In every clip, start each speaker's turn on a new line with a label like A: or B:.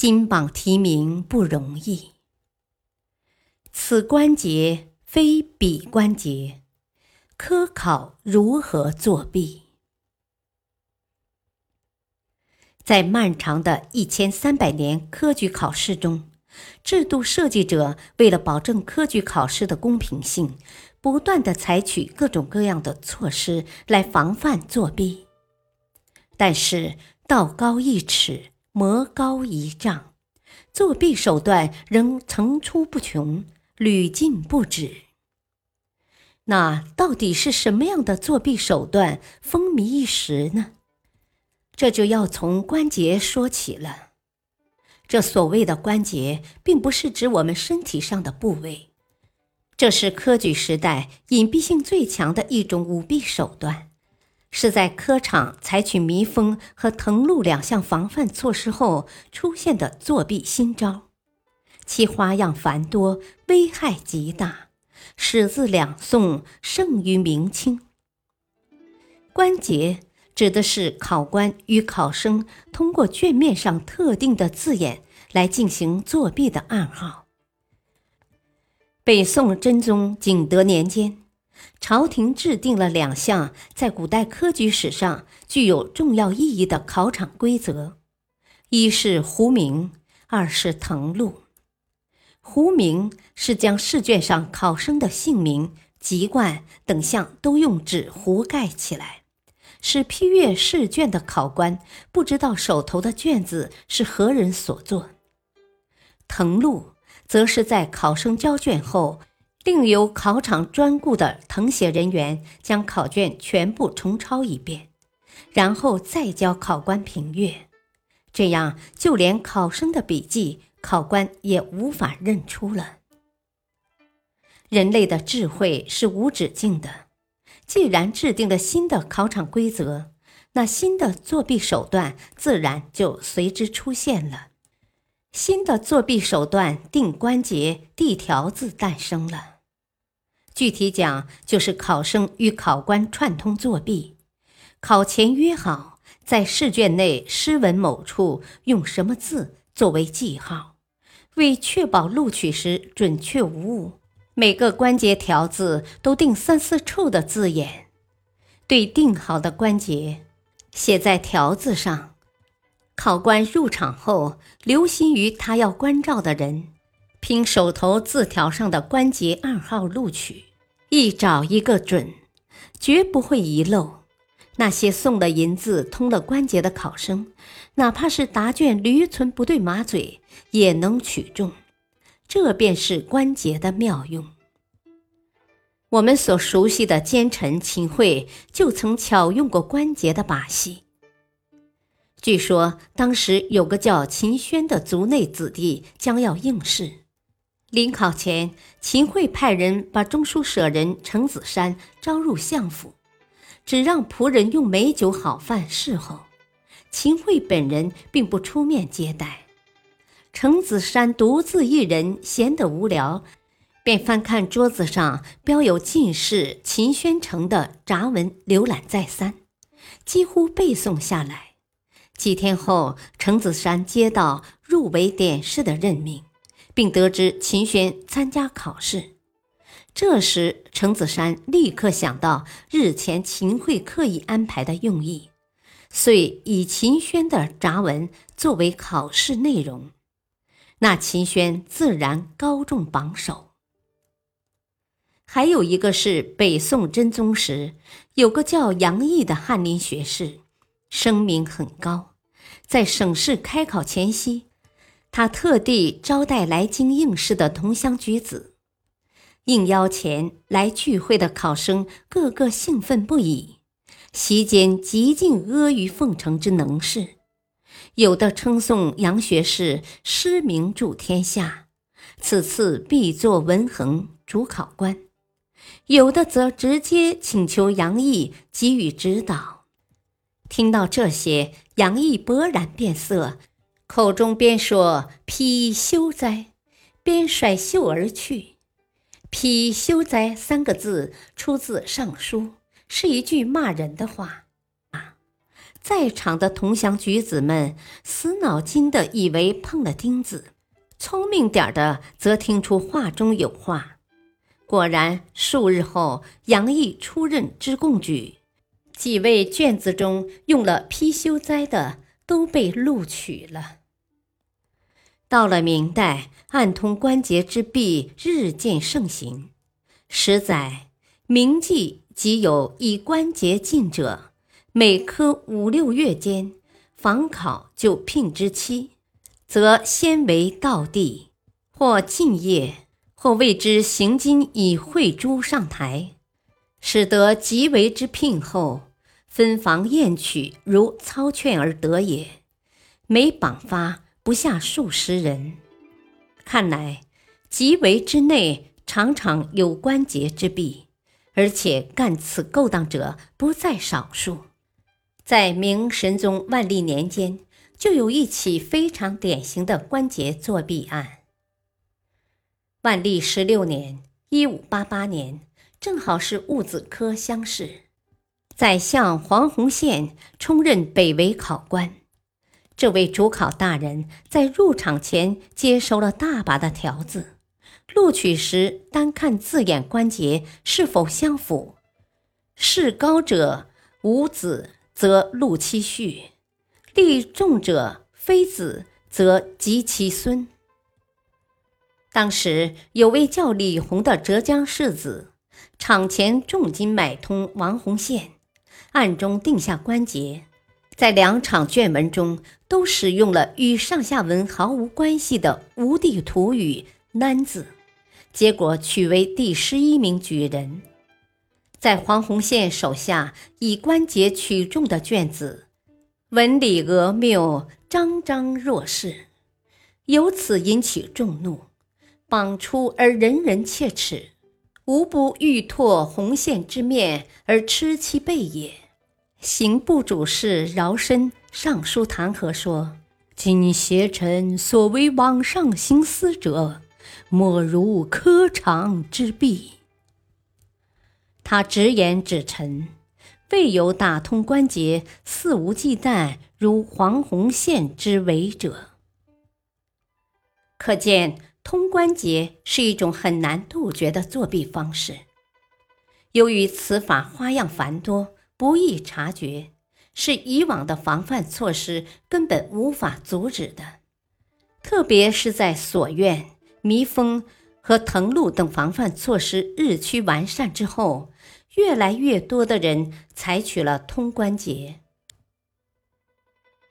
A: 金榜题名不容易，此关节非彼关节，科考如何作弊？在漫长的一千三百年科举考试中，制度设计者为了保证科举考试的公平性。不断的采取各种各样的措施来防范作弊，但是道高一尺，魔高一丈，作弊手段仍层出不穷，屡禁不止。那到底是什么样的作弊手段风靡一时呢？这就要从关节说起了。这所谓的关节，并不是指我们身体上的部位。这是科举时代隐蔽性最强的一种舞弊手段，是在科场采取迷封和誊录两项防范措施后出现的作弊新招，其花样繁多，危害极大，始自两宋盛于明清。关节指的是考官与考生通过卷面上特定的字眼来进行作弊的暗号。北宋真宗景德年间，朝廷制定了两项在古代科举史上具有重要意义的考场规则：一是糊名，二是誊录。糊名是将试卷上考生的姓名、籍贯等项都用纸糊盖起来，使批阅试卷的考官不知道手头的卷子是何人所作。誊录。则是在考生交卷后，另由考场专雇的誊写人员将考卷全部重抄一遍，然后再交考官评阅。这样，就连考生的笔记，考官也无法认出了。人类的智慧是无止境的，既然制定了新的考场规则，那新的作弊手段自然就随之出现了。新的作弊手段“定关节”“递条子”诞生了。具体讲，就是考生与考官串通作弊，考前约好在试卷内诗文某处用什么字作为记号，为确保录取时准确无误，每个关节条子都定三四处的字眼，对定好的关节写在条子上。考官入场后，留心于他要关照的人，凭手头字条上的关节暗号录取，一找一个准，绝不会遗漏。那些送了银子、通了关节的考生，哪怕是答卷驴唇不对马嘴，也能取中。这便是关节的妙用。我们所熟悉的奸臣秦桧，就曾巧用过关节的把戏。据说当时有个叫秦轩的族内子弟将要应试，临考前，秦桧派人把中书舍人程子山招入相府，只让仆人用美酒好饭侍候，秦桧本人并不出面接待。程子山独自一人闲得无聊，便翻看桌子上标有进士秦宣城的札文，浏览再三，几乎背诵下来。几天后，程子山接到入围点试的任命，并得知秦轩参加考试。这时，程子山立刻想到日前秦桧刻意安排的用意，遂以秦轩的札文作为考试内容。那秦轩自然高中榜首。还有一个是北宋真宗时，有个叫杨毅的翰林学士，声名很高。在省试开考前夕，他特地招待来京应试的同乡举子。应邀前来聚会的考生个个兴奋不已，席间极尽阿谀奉承之能事。有的称颂杨学士诗名著天下，此次必作文衡主考官；有的则直接请求杨毅给予指导。听到这些，杨毅勃然变色，口中边说“貔貅哉”，边甩袖而去。“貔貅哉”三个字出自《尚书》，是一句骂人的话。在场的同乡举子们死脑筋的以为碰了钉子，聪明点的则听出话中有话。果然，数日后，杨毅出任知贡举，几位卷子中用了“貔貅哉”的都被录取了。到了明代，暗通关节之弊日渐盛行，十载，明记即有以关节进者。每科五六月间，访考就聘之期，则先为道地，或进业，或谓之行金以会诸上台，使得即为之聘后，分房宴取，如操劝而得也。每榜发不下数十人，看来即为之内常常有关节之弊，而且干此勾当者不在少数。在明神宗万历年间，就有一起非常典型的关节作弊案。万历十六年（一五八八年），正好是戊子科乡试，宰相黄洪宪充任北魏考官。这位主考大人在入场前接收了大把的条子，录取时单看字眼关节是否相符，是高者无子。则录其序，立重者非子，则及其孙。当时有位叫李弘的浙江士子，场前重金买通王洪宪，暗中定下关节，在两场卷文中都使用了与上下文毫无关系的无地土语“难”字，结果取为第十一名举人。在黄洪宪手下以关节取中的卷子，文理讹谬，张张若是，由此引起众怒，榜出而人人切齿，无不欲拓红线之面而吃其背也。刑部主事饶申上书弹劾说：“今邪臣所为往上行私者，莫如科场之弊。”他直言指臣，未有打通关节肆无忌惮如黄洪宪之为者。可见通关节是一种很难杜绝的作弊方式。由于此法花样繁多，不易察觉，是以往的防范措施根本无法阻止的。特别是在锁院、迷封。和腾路等防范措施日趋完善之后，越来越多的人采取了通关节。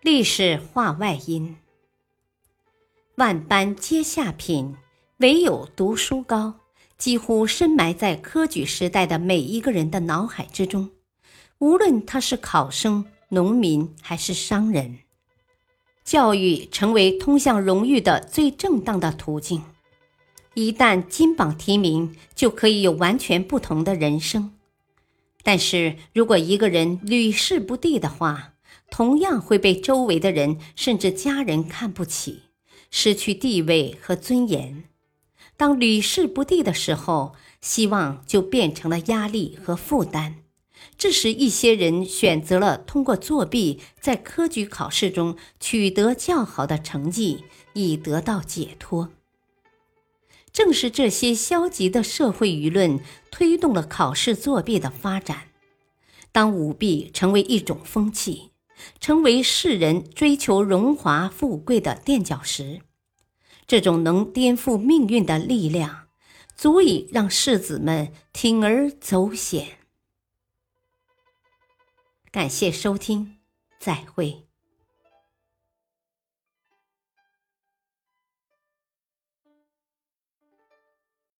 A: 历史话外音：万般皆下品，唯有读书高，几乎深埋在科举时代的每一个人的脑海之中。无论他是考生、农民还是商人，教育成为通向荣誉的最正当的途径。一旦金榜题名，就可以有完全不同的人生。但是如果一个人屡试不第的话，同样会被周围的人甚至家人看不起，失去地位和尊严。当屡试不第的时候，希望就变成了压力和负担，致使一些人选择了通过作弊，在科举考试中取得较好的成绩，以得到解脱。正是这些消极的社会舆论推动了考试作弊的发展。当舞弊成为一种风气，成为世人追求荣华富贵的垫脚石，这种能颠覆命运的力量，足以让世子们铤而走险。感谢收听，再会。